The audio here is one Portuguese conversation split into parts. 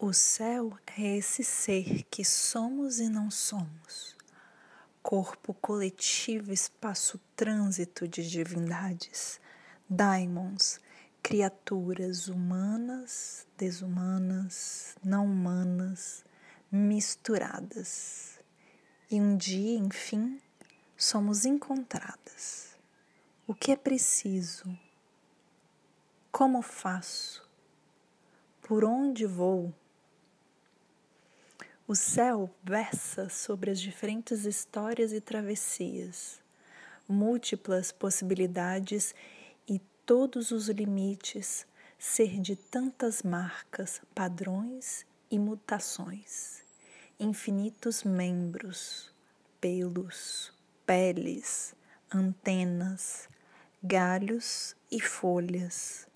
O céu é esse ser que somos e não somos, corpo coletivo, espaço-trânsito de divindades, daimons, criaturas humanas, desumanas, não humanas, misturadas. E um dia, enfim, somos encontradas. O que é preciso? Como faço? Por onde vou? O céu versa sobre as diferentes histórias e travessias, múltiplas possibilidades e todos os limites, ser de tantas marcas, padrões e mutações, infinitos membros, pelos, peles, antenas, galhos e folhas,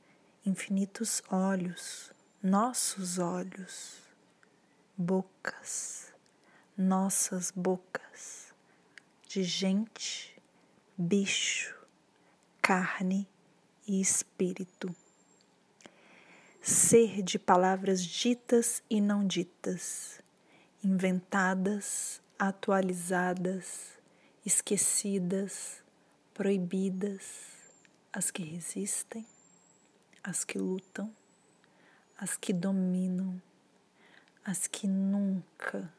infinitos olhos, nossos olhos bocas, nossas bocas, de gente, bicho, carne e espírito. Ser de palavras ditas e não ditas, inventadas, atualizadas, esquecidas, proibidas, as que resistem, as que lutam, as que dominam as que nunca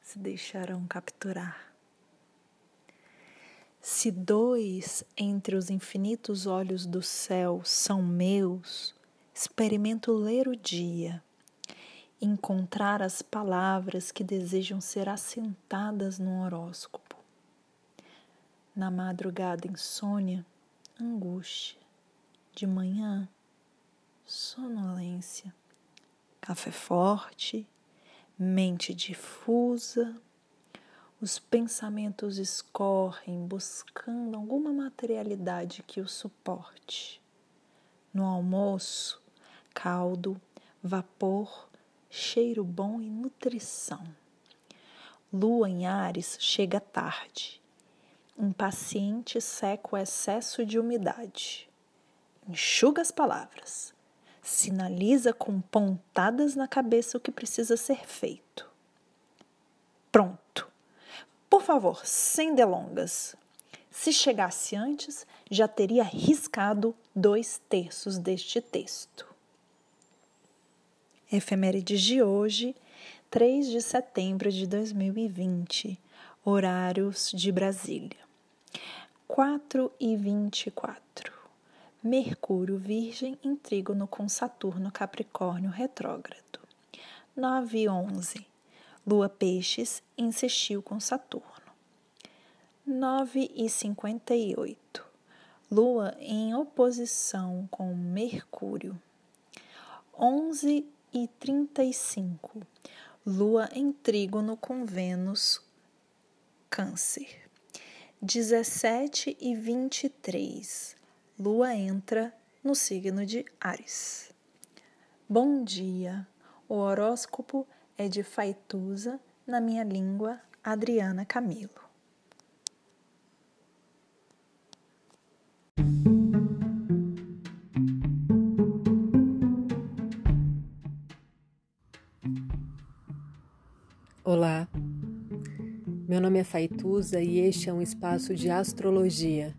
se deixarão capturar. Se dois entre os infinitos olhos do céu são meus, experimento ler o dia, encontrar as palavras que desejam ser assentadas no horóscopo. Na madrugada, insônia, angústia. De manhã, sonolência. Café forte mente difusa, os pensamentos escorrem buscando alguma materialidade que o suporte. No almoço, caldo, vapor, cheiro bom e nutrição. Lua em Ares chega tarde. Impaciente seca o excesso de umidade. Enxuga as palavras sinaliza com pontadas na cabeça o que precisa ser feito. Pronto. Por favor, sem delongas. Se chegasse antes, já teria riscado dois terços deste texto. Efemérides de hoje, 3 de setembro de 2020, horários de Brasília. 4 e 24. Mercúrio Virgem em trígono com Saturno Capricórnio retrógrado. 9 e 11. Lua Peixes sextil com Saturno. 9 e 58. Lua em oposição com Mercúrio. 11 e 35. Lua em trígono com Vênus, Câncer. 17 e 23. Lua entra no signo de Ares. Bom dia! O horóscopo é de Faituza, na minha língua, Adriana Camilo. Olá, meu nome é Faituza e este é um espaço de astrologia